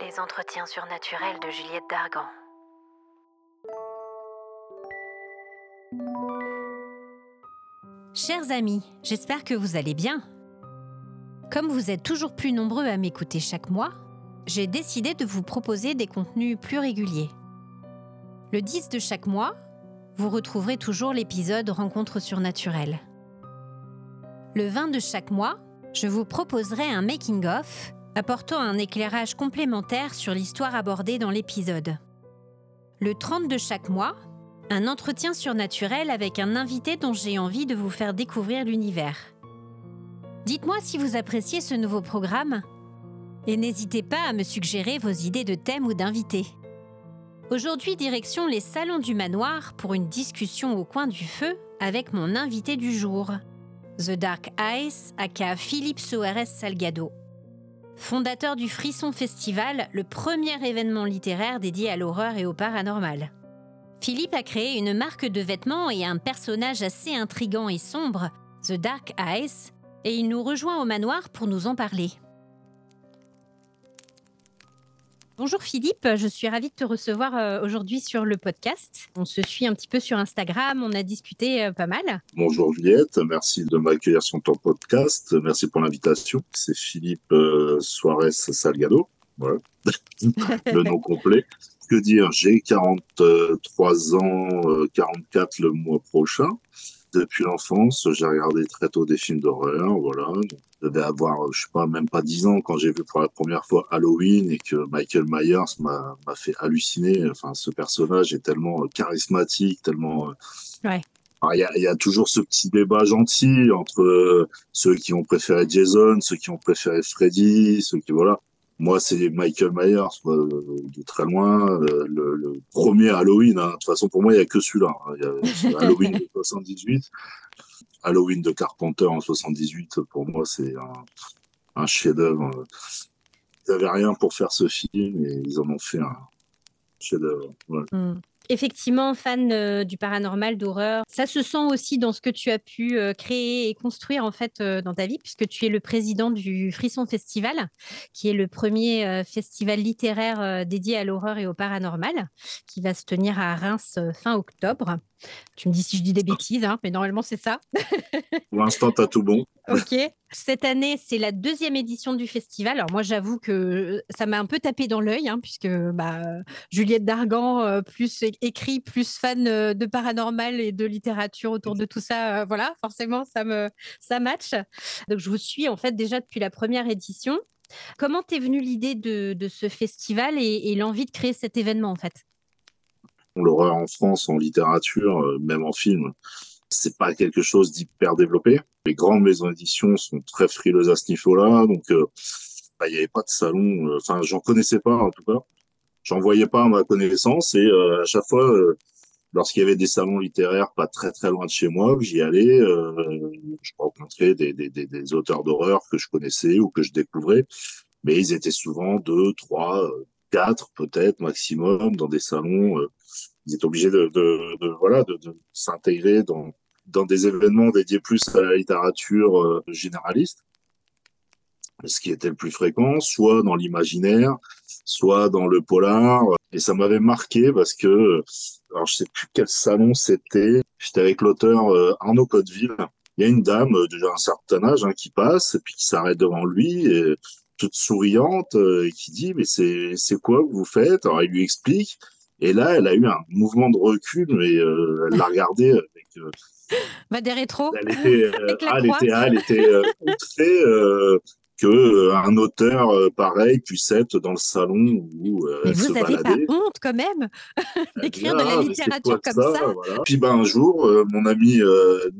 Les entretiens surnaturels de Juliette Dargan. Chers amis, j'espère que vous allez bien. Comme vous êtes toujours plus nombreux à m'écouter chaque mois, j'ai décidé de vous proposer des contenus plus réguliers. Le 10 de chaque mois, vous retrouverez toujours l'épisode Rencontre surnaturelle. Le 20 de chaque mois, je vous proposerai un making-of apportant un éclairage complémentaire sur l'histoire abordée dans l'épisode. Le 30 de chaque mois, un entretien surnaturel avec un invité dont j'ai envie de vous faire découvrir l'univers. Dites-moi si vous appréciez ce nouveau programme et n'hésitez pas à me suggérer vos idées de thèmes ou d'invités. Aujourd'hui, direction les salons du manoir pour une discussion au coin du feu avec mon invité du jour, The Dark Ice, aka Philippe Soares Salgado. Fondateur du Frisson Festival, le premier événement littéraire dédié à l'horreur et au paranormal. Philippe a créé une marque de vêtements et un personnage assez intrigant et sombre, The Dark Ice, et il nous rejoint au manoir pour nous en parler. Bonjour Philippe, je suis ravie de te recevoir euh, aujourd'hui sur le podcast. On se suit un petit peu sur Instagram, on a discuté euh, pas mal. Bonjour Juliette, merci de m'accueillir sur ton podcast, merci pour l'invitation. C'est Philippe euh, Suarez Salgado, voilà. le nom complet. Que dire, j'ai 43 ans, 44 le mois prochain. Depuis l'enfance, j'ai regardé très tôt des films d'horreur, voilà. Je devais avoir, je sais pas, même pas 10 ans quand j'ai vu pour la première fois Halloween et que Michael Myers m'a fait halluciner. Enfin, ce personnage est tellement charismatique, tellement. Ouais. Il y, a, y, a, toujours ce petit débat gentil entre ceux qui ont préféré Jason, ceux qui ont préféré Freddy, ceux qui voilà. Moi, c'est Michael Myers, de très loin. Le, le, premier Halloween, hein. de toute façon, pour moi, il n'y a que celui-là. Hein. Halloween de 78. Halloween de Carpenter en 78, pour moi, c'est un, un chef-d'œuvre. Ils n'avaient rien pour faire ce film et ils en ont fait un chef-d'œuvre. Ouais. Mm. Effectivement, fan euh, du paranormal, d'horreur. Ça se sent aussi dans ce que tu as pu euh, créer et construire en fait euh, dans ta vie, puisque tu es le président du Frisson Festival, qui est le premier festival littéraire dédié à l'horreur et au paranormal, qui va se tenir à Reims fin octobre. Tu me dis si je dis des bêtises, hein, mais normalement c'est ça. Pour l'instant, tu as tout bon. Ok. Cette année, c'est la deuxième édition du festival. Alors moi, j'avoue que ça m'a un peu tapé dans l'œil, hein, puisque bah, Juliette Dargan, euh, plus écrit, plus fan euh, de paranormal et de littérature autour de tout ça, euh, voilà, forcément, ça me ça match. Donc je vous suis en fait déjà depuis la première édition. Comment t'es venue l'idée de, de, ce festival et, et l'envie de créer cet événement en fait? L'horreur en France, en littérature, même en film, c'est pas quelque chose d'hyper développé. Les grandes maisons d'édition sont très frileuses à ce niveau-là, donc il euh, bah, n'y avait pas de salon. Euh, enfin, j'en connaissais pas en tout cas. J'en voyais pas à ma connaissance et euh, à chaque fois, lorsqu'il y avait des salons littéraires pas très très loin de chez moi, j'y allais, je rencontrais des, des auteurs d'horreur que je connaissais ou que je découvrais, mais ils étaient souvent deux, trois, quatre peut-être maximum dans des salons. ils étaient obligés de, voilà de, s'intégrer dans dans des événements dédiés plus à la littérature euh, généraliste, ce qui était le plus fréquent, soit dans l'imaginaire, soit dans le polar. Et ça m'avait marqué parce que, alors je sais plus quel salon c'était, j'étais avec l'auteur euh, Arnaud Codeville. Il y a une dame, euh, déjà un certain âge, hein, qui passe et puis qui s'arrête devant lui, toute souriante, et qui dit mais c'est c'est quoi que vous faites? Alors il lui explique. Et là, elle a eu un mouvement de recul, mais euh, elle l'a regardé avec bah, des rétros. Elle était, euh, ah, elle était, ah, elle était euh, outrée euh, que euh, un auteur euh, pareil puisse être dans le salon où mais vous n'avez pas honte quand même d'écrire de la littérature comme ça, ça? Voilà. Puis ben un jour mon ami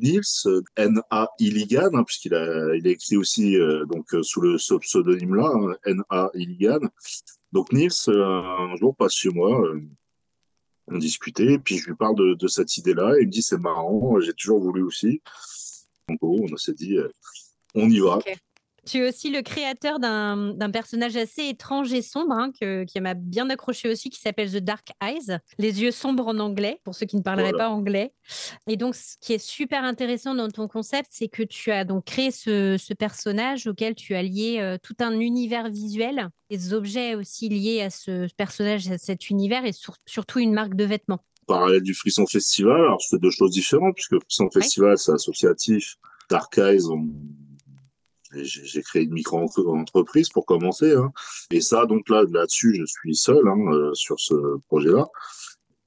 Nils N.A. Illigan hein, puisqu'il a il a écrit aussi donc sous le pseudonyme là hein, N.A. Illigan donc Nils un jour passe chez moi on discutait, puis je lui parle de, de cette idée-là, et il me dit c'est marrant, j'ai toujours voulu aussi. Donc on s'est dit, euh, on y va. Okay. Tu es aussi le créateur d'un personnage assez étrange et sombre hein, qui m'a bien accroché aussi, qui s'appelle The Dark Eyes, les yeux sombres en anglais, pour ceux qui ne parleraient pas anglais. Et donc, ce qui est super intéressant dans ton concept, c'est que tu as donc créé ce, personnage auquel tu as lié euh, tout un univers visuel, des objets aussi liés à ce personnage, à cet univers, et surtout une marque de vêtements parallèle du Frisson Festival. Alors, c'est deux choses différentes, puisque Frisson Festival, c'est associatif. Dark Eyes, j'ai créé une micro-entreprise pour commencer. Hein. Et ça, donc là, là-dessus, je suis seul hein, euh, sur ce projet-là.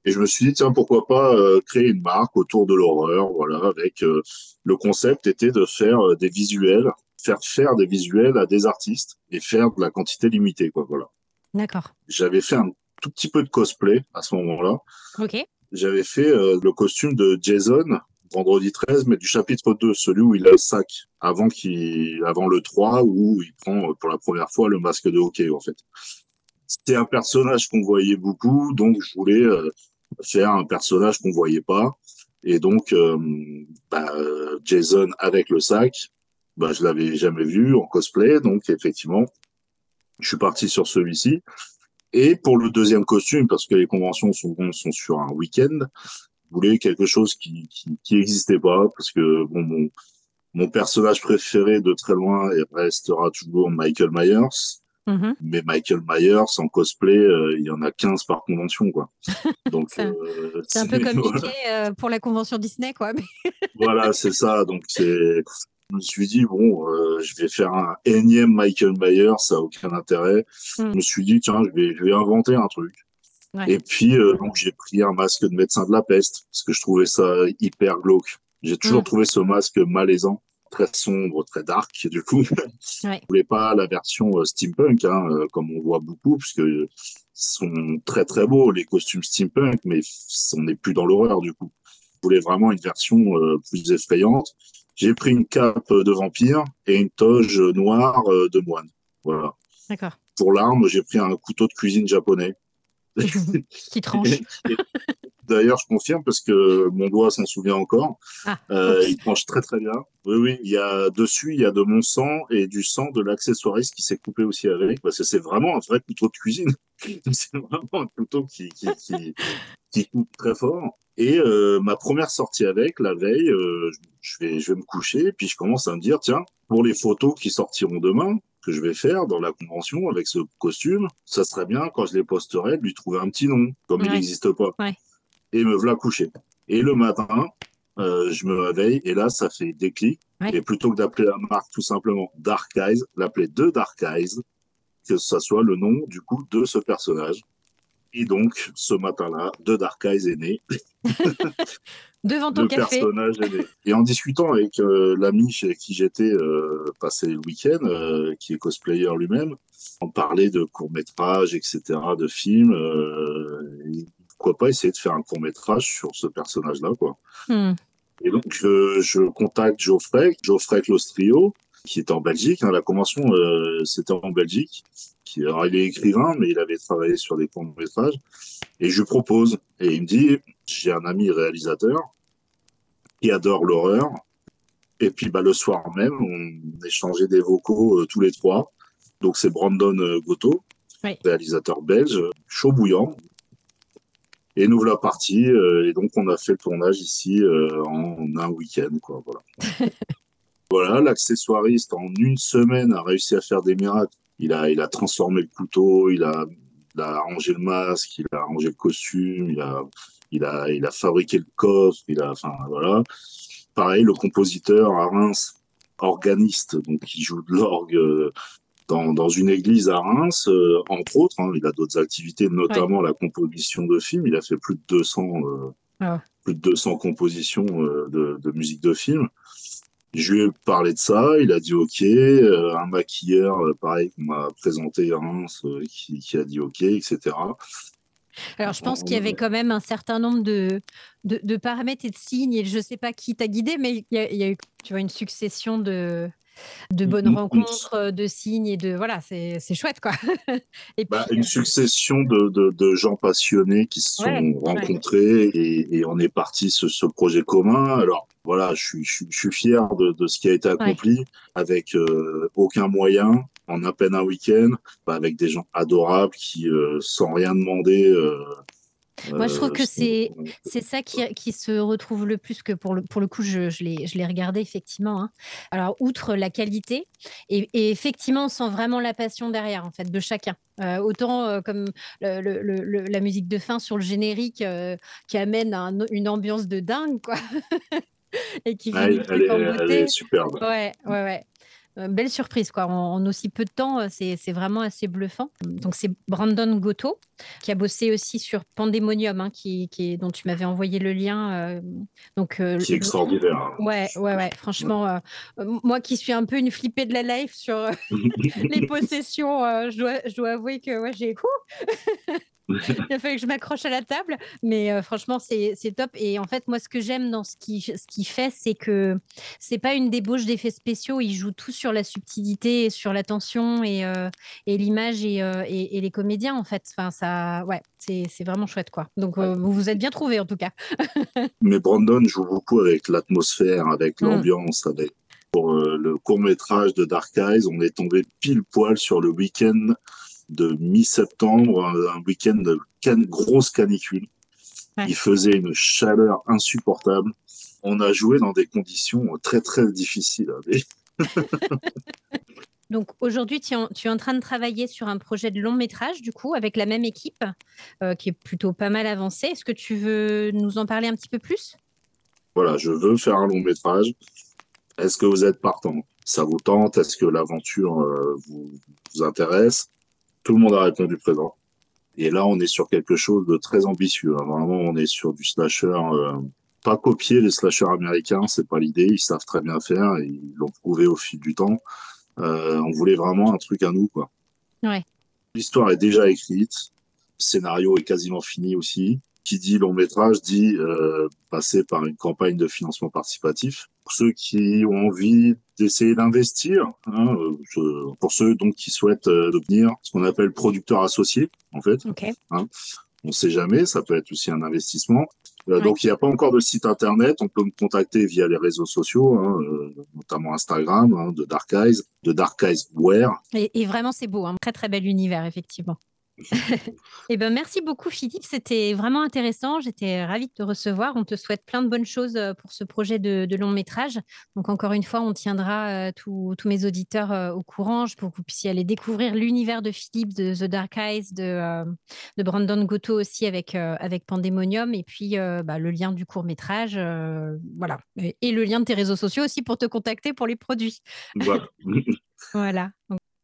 Et je me suis dit, tiens, pourquoi pas euh, créer une marque autour de l'horreur, voilà, avec euh, le concept était de faire des visuels, faire faire des visuels à des artistes et faire de la quantité limitée, quoi, voilà. D'accord. J'avais fait un tout petit peu de cosplay à ce moment-là. Ok. J'avais fait le costume de Jason vendredi 13, mais du chapitre 2, celui où il a le sac, avant, qu'il, avant le 3, où il prend euh, pour la première fois le masque de hockey, en fait. C'était un personnage qu'on voyait beaucoup, donc je voulais euh, faire un personnage qu'on voyait pas. Et donc, euh, bah, Jason avec le sac, bah, je l'avais jamais vu en cosplay, donc effectivement, je suis parti sur celui-ci. Et pour le deuxième costume, parce que les conventions sont, sont sur un week-end, voulais quelque chose qui qui n'existait pas parce que bon mon mon personnage préféré de très loin restera toujours Michael Myers. Mm-hmm. Mais Michael Myers en cosplay, euh, il y en a 15 par convention, quoi. Donc c'est un, euh, peu compliqué euh, pour la convention Disney, quoi. voilà, c'est ça. Donc c'est, je me suis dit bon, je vais faire un énième Michael Myers, ça a aucun intérêt. Mm. Je me suis dit tiens, je vais, je vais inventer un truc. Et puis, euh, donc, j'ai pris un masque de médecin de la peste parce que je trouvais ça hyper glauque. J'ai toujours mm. trouvé ce masque malaisant, très sombre, très dark. Du coup, ouais. je voulais pas la version euh, steampunk, hein, euh, comme on voit beaucoup, puisque sont très très beaux les costumes steampunk, mais on n'est plus dans l'horreur du coup. Je voulais vraiment une version plus effrayante. J'ai pris une cape de vampire et une toge noire de moine. Voilà. D'accord. Pour l'arme, j'ai pris un couteau de cuisine japonais. qui tranche. D'ailleurs, je confirme parce que mon doigt s'en souvient encore. Ah, euh, il tranche très très bien. Oui, oui. Il y a dessus, il y a de mon sang et du sang de l'accessoiriste qui s'est coupé aussi avec, parce que c'est vraiment un vrai couteau de cuisine. c'est vraiment un couteau qui, qui, qui, qui coupe très fort. Et euh, ma première sortie avec, la veille, euh, je, vais, je vais me coucher, puis je commence à me dire, tiens, pour les photos qui sortiront demain, que je vais faire dans la convention avec ce costume, ça serait bien quand je les posterai de lui trouver un petit nom, comme il n'existe pas. Et me voilà coucher. Et le matin, euh, je me réveille et là, ça fait déclic. Et plutôt que d'appeler la marque tout simplement Dark Eyes, l'appeler The Dark Eyes, que ce soit le nom du coup de ce personnage. Et donc, ce matin-là, The Dark Eyes est né. Devant ton café. Et en discutant avec euh, l'ami chez qui j'étais euh, passé le week-end, euh, qui est cosplayer lui-même, on parlait de courts-métrages, etc., de films. pourquoi pas essayer de faire un court-métrage sur ce personnage-là, quoi. Hmm. Et donc, je contacte Geoffrey, Geoffrey Clostrio, qui est en Belgique. Hein, la convention, c'était en Belgique. Qui, alors, il est écrivain, mais il avait travaillé sur des courts-métrages. Et je lui propose. Et il me dit, j'ai un ami réalisateur qui adore l'horreur. Et puis bah, le soir même, on échangeait des vocaux euh, tous les trois. Donc c'est Brandon euh, Goto, réalisateur belge, chaud bouillant. Et nous voilà partis. Euh, et donc on a fait le tournage ici en un week-end. Quoi, voilà, voilà l'accessoiriste en une semaine a réussi à faire des miracles. Il a, il a transformé le couteau, il a, il a arrangé le masque, il a arrangé le costume, il a il a, il a fabriqué le coffre, il a, enfin voilà. Pareil, le compositeur à Reims, organiste, donc qui joue de l'orgue euh, dans, dans une église à Reims, euh, entre autres. Hein, il a d'autres activités, notamment la composition de films. Il a fait plus de 200, euh, ah. plus de 200 compositions de, de, musique de film. Je lui ai parlé de ça, il a dit OK. un maquilleur, pareil, qu'on m'a présenté Reims, qui, qui, a dit OK, etc. Alors, je pense qu'il y avait quand même un certain nombre de, de, paramètres et de signes, et je ne sais pas qui t'a guidé, mais il y, a, eu tu vois, une succession de, de bonnes rencontres, de signes et de voilà, c'est chouette quoi. et bah, une euh, succession de, de, gens passionnés qui se sont rencontrés Et, et, on est parti sur ce projet commun. Alors voilà, je suis, je, suis fier de, de, ce qui a été accompli avec euh, aucun moyen, en à peine un week-end, bah, avec des gens adorables qui, euh, sans rien demander, euh, moi, je trouve que c'est c'est ça qui, qui, se retrouve le plus que pour le, pour le coup, je, je l'ai regardé effectivement. Hein. Alors, outre la qualité, et, et, effectivement, on sent vraiment la passion derrière, en fait, de chacun. Euh, autant euh, comme le, le, la musique de fin sur le générique euh, qui amène un, une ambiance de dingue, quoi. et qui ah, elle, elle, est, elle, est, superbe. Ouais, ouais, ouais. Euh, belle surprise quoi. En, aussi peu de temps, euh, c'est vraiment assez bluffant. Donc c'est Brandon Goto qui a bossé aussi sur Pandemonium, hein, qui, dont tu m'avais envoyé le lien. Euh, donc qui est extraordinaire. Hein. Ouais, ouais, ouais. Franchement, moi qui suis un peu une flippée de la life sur les possessions, je dois, je, dois, avouer que ouais, j'ai il a fallu que je m'accroche à la table, mais euh, franchement, c'est top. Et en fait, moi, ce que j'aime dans ce qu'il ce qui fait, c'est que c'est pas une débauche d'effets spéciaux. Il joue tout sur la subtilité, sur la tension et, euh, et l'image euh, et, et, les comédiens, en fait. Enfin, ça, ouais, c'est vraiment chouette, quoi. Donc, vous vous êtes bien trouvé, en tout cas. mais Brandon joue beaucoup avec l'atmosphère, avec mm. l'ambiance, avec pour le court métrage de Dark Eyes, on est tombé pile poil sur le week-end de mi-septembre, un week-end de grosse canicule. Il faisait une chaleur insupportable. On a joué dans des conditions très très difficiles. Donc aujourd'hui, tu, es en train de travailler sur un projet de long métrage, du coup, avec la même équipe, euh, qui est plutôt pas mal avancée. Est-ce que tu veux nous en parler un petit peu plus? Voilà, je veux faire un long métrage. Est-ce que vous êtes partant? Ça vous tente? Est-ce que l'aventure euh, vous, vous intéresse? Tout le monde a répondu présent. Et là, on est sur quelque chose de très ambitieux. Hein. Vraiment, on est sur du slasher, euh, pas copier les slashers américains, c'est pas l'idée. Ils savent très bien faire et ils l'ont prouvé au fil du temps. Euh, on voulait vraiment un truc à nous, quoi. Ouais. L'histoire est déjà écrite, le scénario est quasiment fini aussi. Qui dit long métrage dit euh, passer par une campagne de financement participatif. Pour ceux qui ont envie d'essayer d'investir. Hein, euh, pour ceux donc qui souhaitent euh, devenir ce qu'on appelle producteur associé, en fait. Hein, on ne sait jamais, ça peut être aussi un investissement. Euh, donc, il n'y a pas encore de site internet. On peut me contacter via les réseaux sociaux, hein, notamment Instagram, de Dark Eyes, de Dark Eyes Wear. Et, et vraiment, c'est beau, un très très bel univers, effectivement. Eh ben, merci beaucoup, Philippe. C'était vraiment intéressant. J'étais ravie de te recevoir. On te souhaite plein de bonnes choses euh, pour ce projet de, long métrage. Donc, encore une fois, on tiendra euh, tous mes auditeurs euh, au courant pour que vous puissiez aller découvrir l'univers de Philippe, de The Dark Eyes, de, de Brandon Goto aussi avec, avec Pandemonium, et puis bah, le lien du court métrage. voilà. Et, le lien de tes réseaux sociaux aussi pour te contacter pour les produits. Voilà. voilà.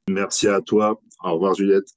Merci à toi. Au revoir, Juliette.